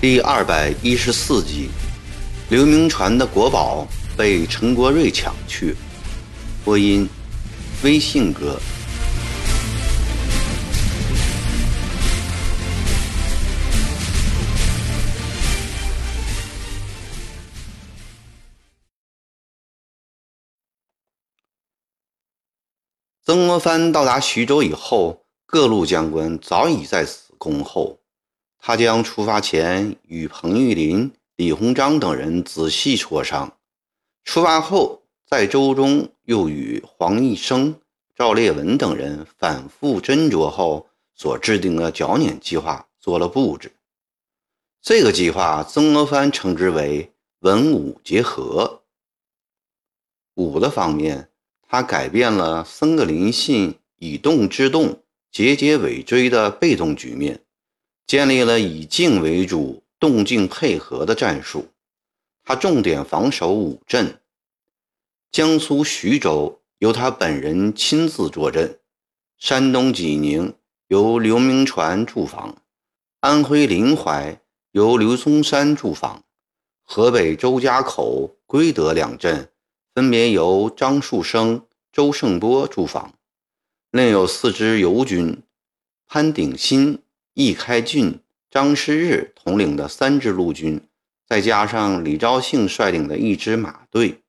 第二百一十四集，刘铭传的国宝被陈国瑞抢去。播音：微信哥。曾国藩到达徐州以后，各路将官早已在此恭候。他将出发前与彭玉麟、李鸿章等人仔细磋商，出发后在舟中又与黄毅生、赵烈文等人反复斟酌后所制定的剿捻计划做了布置。这个计划，曾国藩称之为文武结合。武的方面，他改变了僧格林信以动制动、节节尾追的被动局面。建立了以静为主、动静配合的战术。他重点防守五镇：江苏徐州由他本人亲自坐镇，山东济宁由刘铭传驻防，安徽临淮由刘松山驻防，河北周家口、归德两镇分别由张树声、周胜波驻防。另有四支游军：潘鼎新。易开俊、张师日统领的三支陆军，再加上李昭庆率领的一支马队，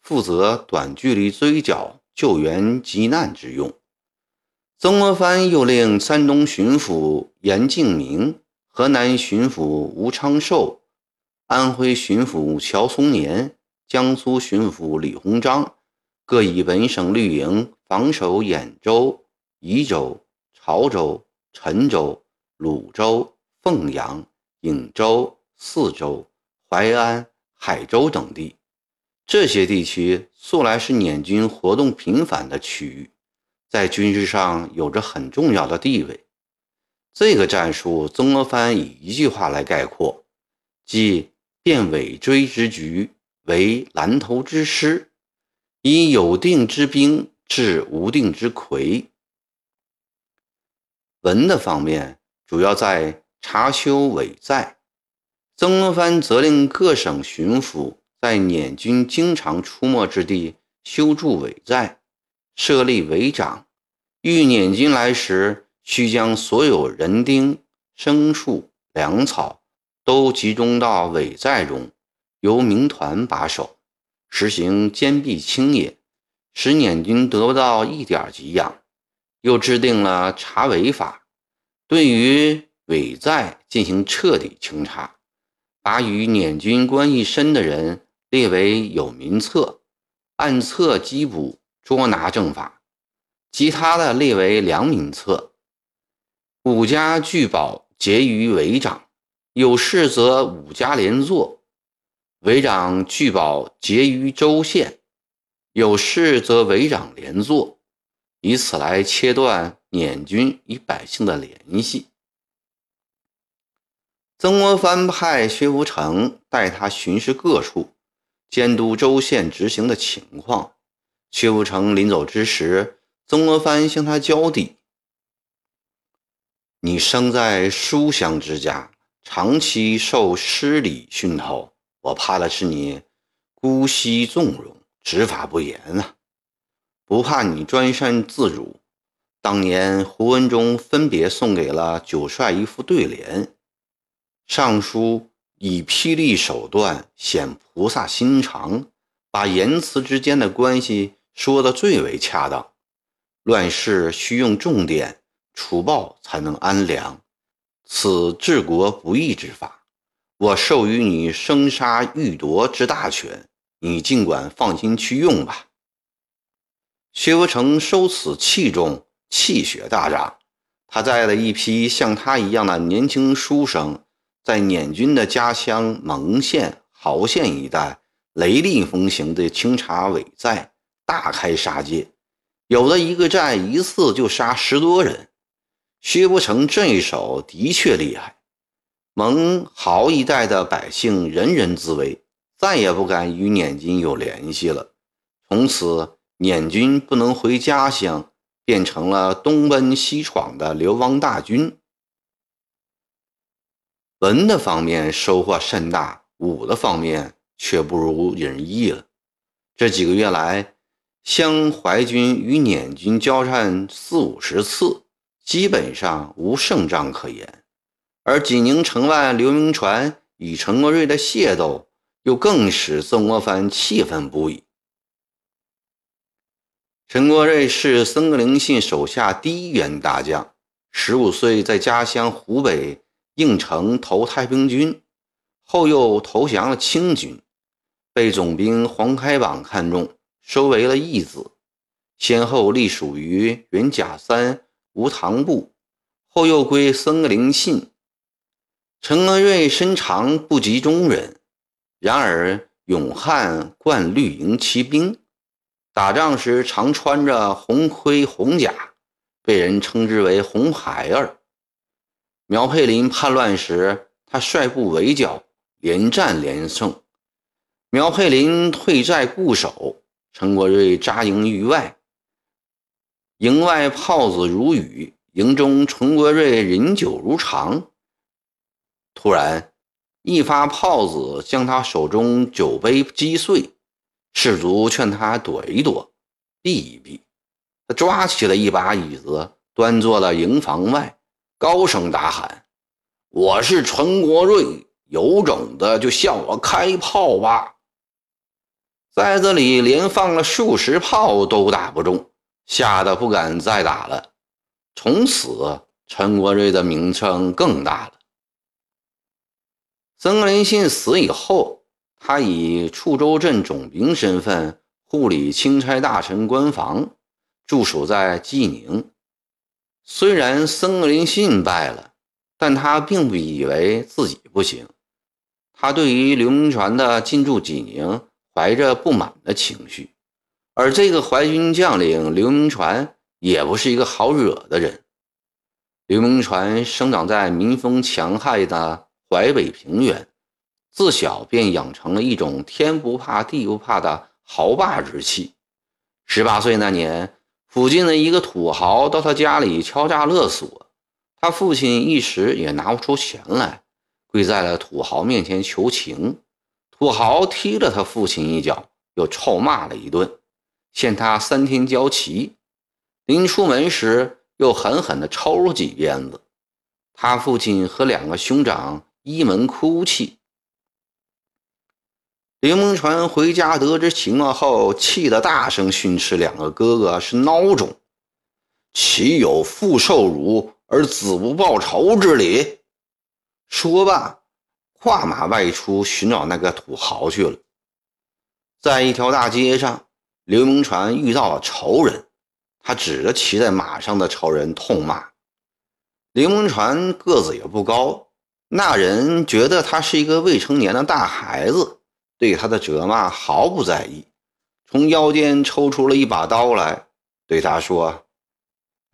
负责短距离追剿、救援急难之用。曾国藩又令山东巡抚严敬明、河南巡抚吴昌寿、安徽巡抚乔松年、江苏巡抚李鸿章各以本省绿营防守兖州、宜州、潮州、陈州。鲁州、凤阳、颍州、泗州、淮安、海州等地，这些地区素来是捻军活动频繁的区域，在军事上有着很重要的地位。这个战术，曾国藩以一句话来概括，即变尾追之局为拦头之师，以有定之兵制无定之魁。文的方面。主要在查修伪寨，曾国藩责令各省巡抚在捻军经常出没之地修筑伪寨，设立伪长。遇捻军来时，需将所有人丁、牲畜、粮草都集中到伪寨中，由民团把守，实行坚壁清野，使捻军得不到一点给养。又制定了查伪法。对于伪在进行彻底清查，把与捻军关系深的人列为有民册，按册缉捕捉拿正法；其他的列为良民册。五家聚保结于伪长，有事则五家连坐；伪长聚保结于州县，有事则伪长连坐，以此来切断。捻军与百姓的联系。曾国藩派薛福成带他巡视各处，监督州县执行的情况。薛福成临走之时，曾国藩向他交底：“你生在书香之家，长期受师礼熏陶，我怕的是你姑息纵容，执法不严啊，不怕你专擅自主。”当年胡文忠分别送给了九帅一副对联，上书以霹雳手段显菩萨心肠，把言辞之间的关系说得最为恰当。乱世需用重典，除暴才能安良，此治国不易之法。我授予你生杀予夺之大权，你尽管放心去用吧。薛福成收此器重。气血大涨，他带了一批像他一样的年轻书生，在捻军的家乡蒙县、豪县一带雷厉风行地清查伪寨，大开杀戒，有的一个寨一次就杀十多人。薛不成这一手的确厉害，蒙豪一带的百姓人人自危，再也不敢与捻军有联系了。从此，捻军不能回家乡。变成了东奔西闯的流亡大军。文的方面收获甚大，武的方面却不如人意了。这几个月来，湘淮军与捻军交战四五十次，基本上无胜仗可言。而济宁城外刘铭传与陈国瑞的械斗，又更使曾国藩气愤不已。陈国瑞是僧格林沁手下第一员大将，十五岁在家乡湖北应城投太平军，后又投降了清军。被总兵黄开榜看中，收为了义子，先后隶属于云甲三吴唐部，后又归僧格林沁。陈格瑞身长不及中人，然而勇悍惯绿营骑兵，打仗时常穿着红盔红甲，被人称之为“红孩儿”。苗佩林叛乱时，他率部围剿，连战连胜。苗佩林退寨固守，陈国瑞扎营于外。营外炮子如雨，营中陈国瑞饮酒如常。突然，一发炮子将他手中酒杯击碎，士卒劝他躲一躲，避一避。他抓起了一把椅子，端坐到营房外，高声大喊：“我是陈国瑞，有种的就向我开炮吧！”在这里连放了数十炮都打不中，吓得不敢再打了。从此，陈国瑞的名声更大了。曾林信死以后，他以处州镇总兵身份护理钦差大臣官房，驻守在济宁。虽然曾林信败了，但他并不以为自己不行。他对于刘铭传的进驻济宁。怀着不满的情绪，而这个淮军将领刘铭传也不是一个好惹的人。刘铭传生长在民风强悍的淮北平原，自小便养成了一种天不怕地不怕的豪霸之气。十八岁那年，附近的一个土豪到他家里敲诈勒索，他父亲一时也拿不出钱来，跪在了土豪面前求情。土豪踢了他父亲一脚，又臭骂了一顿，限他三天交齐。临出门时，又狠狠地抽了几鞭子。他父亲和两个兄长一门哭泣。刘蒙传回家得知情况后，气得大声训斥两个哥哥是孬种，岂有父受辱而子不报仇之理？说罢。跨马外出寻找那个土豪去了。在一条大街上，刘铭传遇到了仇人，他指着骑在马上的仇人痛骂。刘铭传个子也不高，那人觉得他是一个未成年的大孩子，对他的责骂毫不在意，从腰间抽出了一把刀来，对他说：“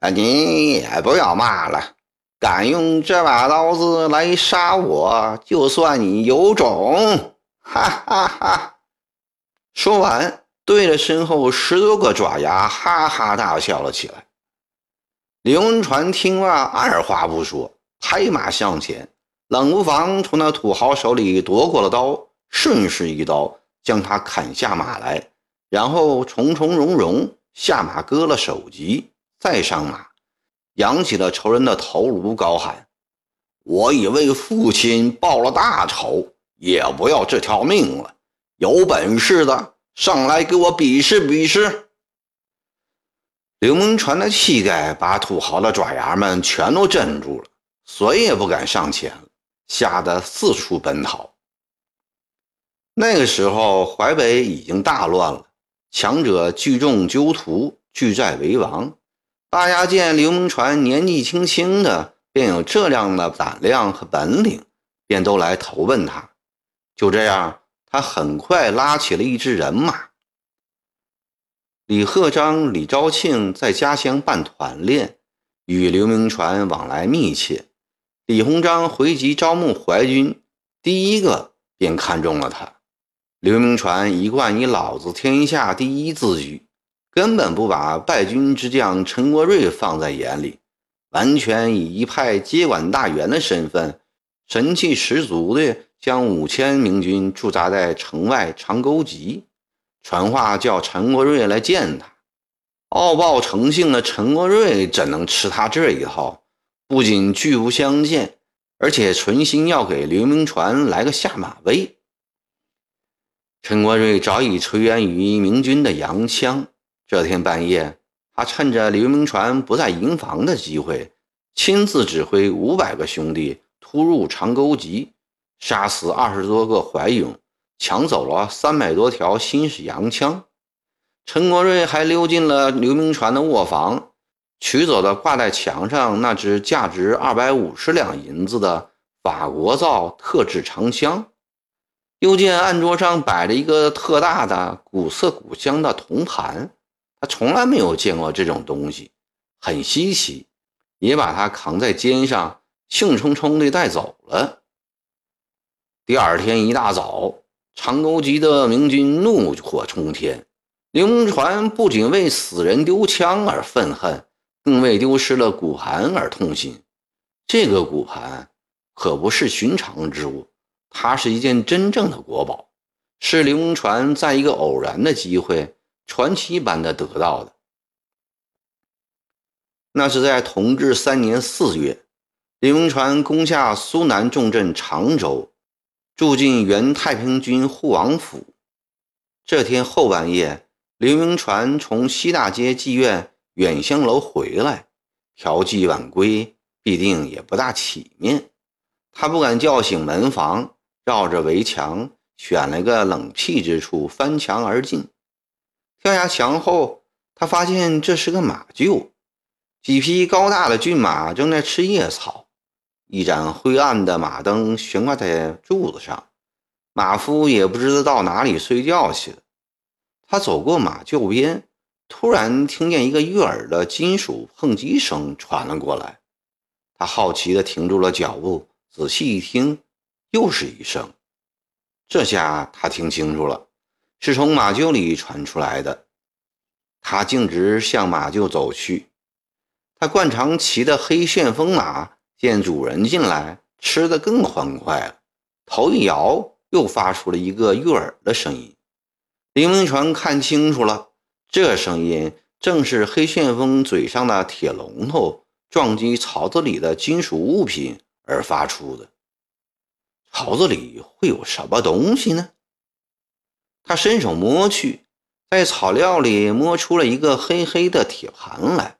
啊，你也不要骂了。”敢用这把刀子来杀我，就算你有种！哈哈哈！说完，对着身后十多个爪牙哈哈大笑了起来。刘文传听罢，二话不说，拍马向前，冷不防从那土豪手里夺过了刀，顺势一刀将他砍下马来，然后从从容容下马割了首级，再上马。扬起了仇人的头颅，高喊：“我已为父亲报了大仇，也不要这条命了！有本事的上来给我比试比试！”刘铭传的气概把土豪的爪牙们全都镇住了，谁也不敢上前，吓得四处奔逃。那个时候，淮北已经大乱了，强者聚众纠徒，聚寨为王。大家见刘铭传年纪轻轻的，便有这样的胆量和本领，便都来投奔他。就这样，他很快拉起了一支人马。李鹤章、李昭庆在家乡办团练，与刘铭传往来密切。李鸿章回籍招募淮军，第一个便看中了他。刘铭传一贯以“老子天下第一”自居。根本不把败军之将陈国瑞放在眼里，完全以一派接管大员的身份神气十足的将五千明军驻扎在城外长沟集，传话叫陈国瑞来见他。傲暴成性的陈国瑞怎能吃他这一套？不仅拒不相见，而且存心要给刘铭传来个下马威。陈国瑞早已垂涎于明军的洋枪。这天半夜，他趁着刘铭传不在营房的机会，亲自指挥五百个兄弟突入长沟集，杀死二十多个怀勇，抢走了三百多条新式洋枪。陈国瑞还溜进了刘铭传的卧房，取走了挂在墙上那只价值二百五十两银子的法国造特制长枪。又见案桌上摆着一个特大的古色古香的铜盘，他从来没有见过这种东西，很稀奇，也把它扛在肩上，兴冲冲地带走了。第二天一大早，长沟集的明军怒火冲天，刘铭传不仅为死人丢枪而愤恨，更为丢失了骨盘而痛心。这个骨盘可不是寻常之物。它是一件真正的国宝，是刘铭传在一个偶然的机会、传奇般的得到的。那是在同治三年四月，刘铭传攻下苏南重镇常州，住进原太平军护王府。这天后半夜，刘铭传从西大街妓院远香楼回来，调剂晚归，必定也不大体面。他不敢叫醒门房。绕着围墙选了个冷僻之处，翻墙而进。跳下墙后，他发现这是个马厩，几匹高大的骏马正在吃野草，一盏灰暗的马灯悬挂在柱子上，马夫也不知道到哪里睡觉去了。他走过马厩边，突然听见一个悦耳的金属碰击声传了过来，他好奇地停住了脚步，仔细一听。又是一声，这下他听清楚了，是从马厩里传出来的。他径直向马厩走去。他惯常骑的黑旋风马见主人进来，吃得更欢快了，头一摇，又发出了一个悦耳的声音。林文传看清楚了，这声音正是黑旋风嘴上的铁龙头撞击槽子里的金属物品而发出的。槽子里会有什么东西呢？他伸手摸去，在草料里摸出了一个黑黑的铁盘来。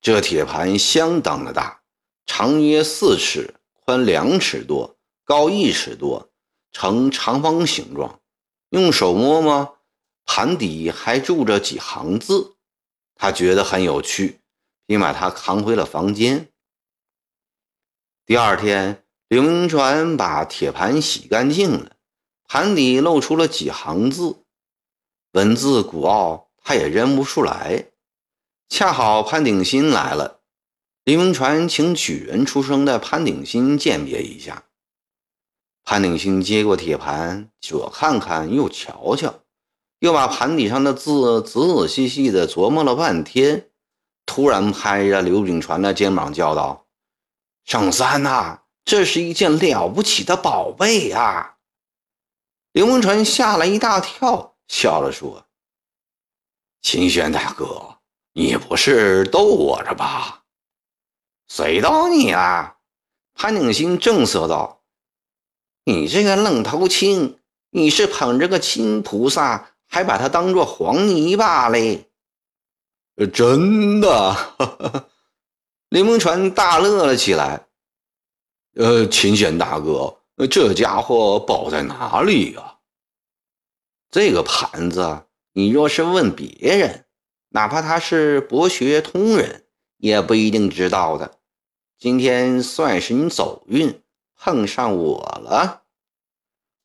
这铁盘相当的大，长约四尺，宽两尺多，高一尺多，呈长方形状。用手摸摸，盘底还注着几行字。他觉得很有趣，便把它扛回了房间。第二天。刘铭传把铁盘洗干净了，盘底露出了几行字，文字古奥，他也认不出来。恰好潘鼎新来了，刘铭传请举人出生的潘鼎新鉴别一下。潘鼎新接过铁盘，左看看，右瞧瞧，又把盘底上的字仔仔细细地琢磨了半天，突然拍着刘炳传的肩膀叫道：“圣三呐！”这是一件了不起的宝贝啊！刘文传吓了一大跳，笑了说：“秦轩大哥，你不是逗我着吧？”“谁逗你啊？”潘鼎新正色道：“你这个愣头青，你是捧着个金菩萨，还把它当做黄泥巴嘞？”“真的！” 刘文传大乐了起来。呃，秦贤大哥，这家伙宝在哪里呀？这个盘子，你若是问别人，哪怕他是博学通人，也不一定知道的。今天算是你走运，碰上我了。”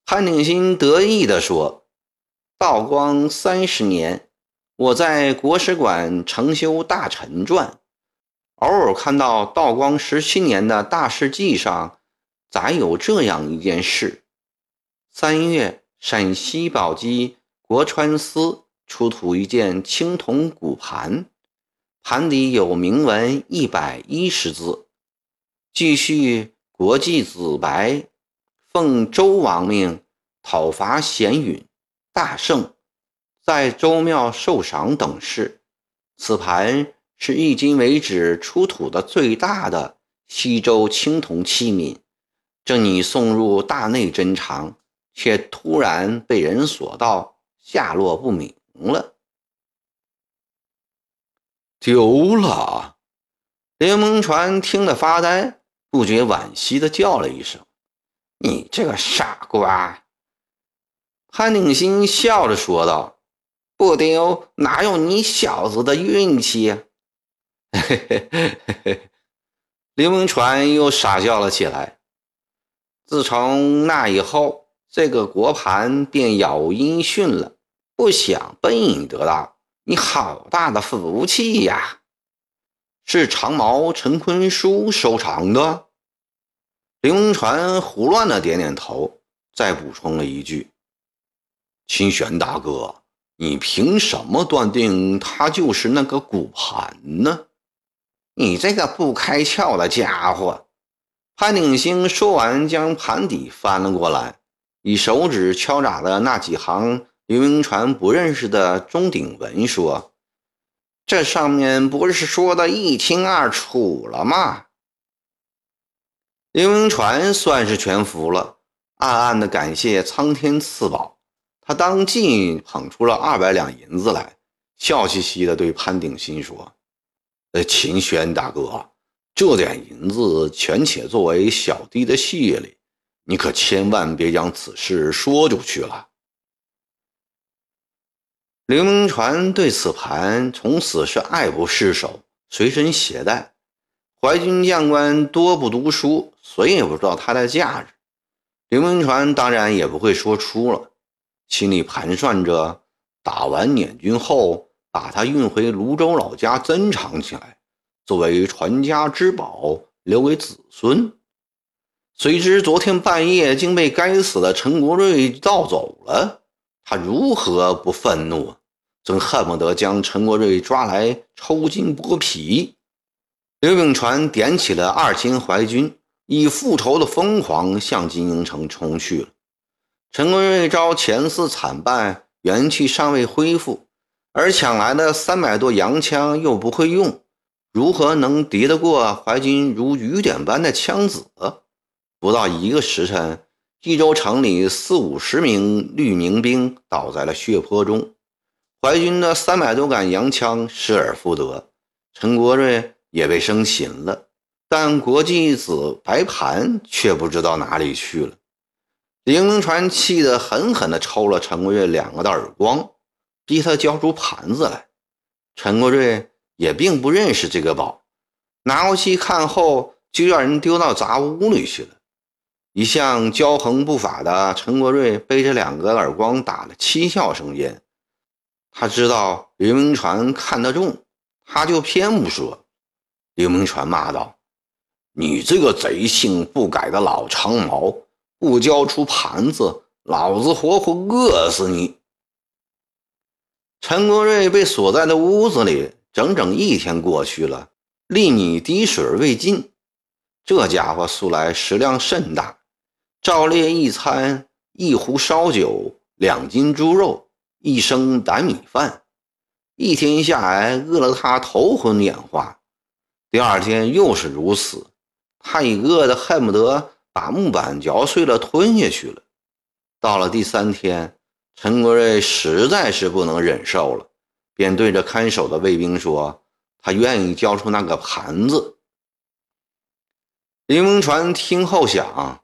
潘鼎新得意地说，“道光三十年，我在国史馆承修《大臣传》。”偶尔看到道光十七年的大事记上，载有这样一件事：三月，陕西宝鸡国川司出土一件青铜骨盘，盘底有铭文一百一十字。继续，国际子白奉周王命讨伐咸允，大胜，在周庙受赏等事。此盘是迄今为止出土的最大的西周青铜器皿，正拟送入大内珍藏，却突然被人索到，下落不明了。丢了！刘蒙传听得发呆，不觉惋惜的叫了一声：“你这个傻瓜！”潘鼎新笑着说道：“不丢，哪有你小子的运气？”嘿嘿嘿嘿嘿！刘蒙传又傻笑了起来。自从那以后，这个国盘便杳无音讯了，不想本应得到。你好大的福气呀！是长毛陈坤书收藏的。刘文传胡乱的点点头，再补充了一句：“清玄大哥，你凭什么断定它就是那个骨盘呢？”你这个不开窍的家伙！潘鼎新说完，将盘底翻了过来，以手指敲打的那几行。刘铭传不认识的钟鼎文说：“这上面不是说的一清二楚了吗？”刘铭传算是全服了，暗暗的感谢苍天赐宝。他当即捧出了二百两银子来，笑嘻嘻的对潘鼎新说：“呃，秦轩大哥，这点银子全且作为小弟的谢礼，你可千万别将此事说出去了。”刘铭传对此盘从此是爱不释手，随身携带。淮军将官多不读书，谁也不知道它的价值。刘铭传当然也不会说出了，心里盘算着打完捻军后，把它运回泸州老家珍藏起来，作为传家之宝，留给子孙。谁知昨天半夜竟被该死的陈国瑞盗走了。他如何不愤怒？啊？真恨不得将陈国瑞抓来抽筋剥皮。刘秉传点起了二千淮军，以复仇的疯狂向金营城冲去了。陈国瑞遭前次惨败，元气尚未恢复，而抢来的三百多洋枪又不会用，如何能敌得过淮军如雨点般的枪子？不到一个时辰。冀州城里四五十名绿宁兵倒在了血泊中，淮军的三百多杆洋枪失而复得，陈国瑞也被生擒了，但国际子白盘却不知道哪里去了。李明传气得狠狠地抽了陈国瑞两个大耳光，逼他交出盘子来。陈国瑞也并不认识这个宝，拿过去看后，就让人丢到杂物屋里去了。一向骄横不法的陈国瑞被这两个耳光打了七窍生烟。他知道刘明传看得重，他就偏不说。刘明传骂道：“你这个贼性不改的老长毛，不交出盘子，老子活活饿死你！”陈国瑞被锁在了屋子里，整整一天过去了，粒米滴水未进。这家伙素来食量甚大。照例一餐，一壶烧酒，两斤猪肉，一升白米饭，一天下来饿了他头昏眼花。第二天又是如此，他已饿得恨不得把木板嚼碎了吞下去了。到了第三天，陈国瑞实在是不能忍受了，便对着看守的卫兵说：“他愿意交出那个盘子。”林文传听后想。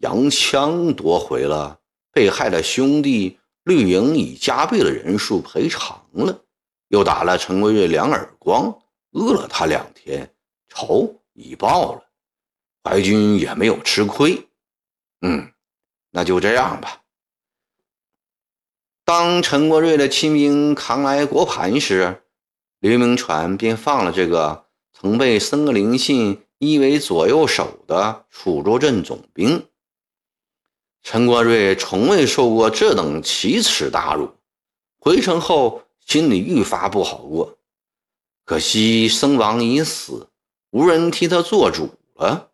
洋枪夺回了，被害的兄弟绿营以加倍的人数赔偿了，又打了陈国瑞两耳光，饿了他两天，仇已报了，淮军也没有吃亏。嗯，那就这样吧。当陈国瑞的亲兵扛来国盘时，刘铭传便放了这个曾被僧格林信依为左右手的楚州镇总兵。陈国瑞从未受过这等奇耻大辱，回城后心里愈发不好过。可惜僧王已死，无人替他做主了。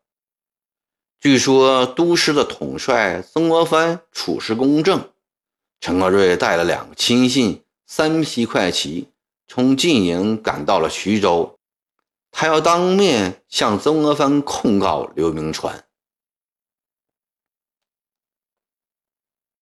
据说都师的统帅曾国藩处事公正，陈克瑞带了两个亲信、三批快骑，从晋营赶到了徐州，他要当面向曾国藩控告刘铭传。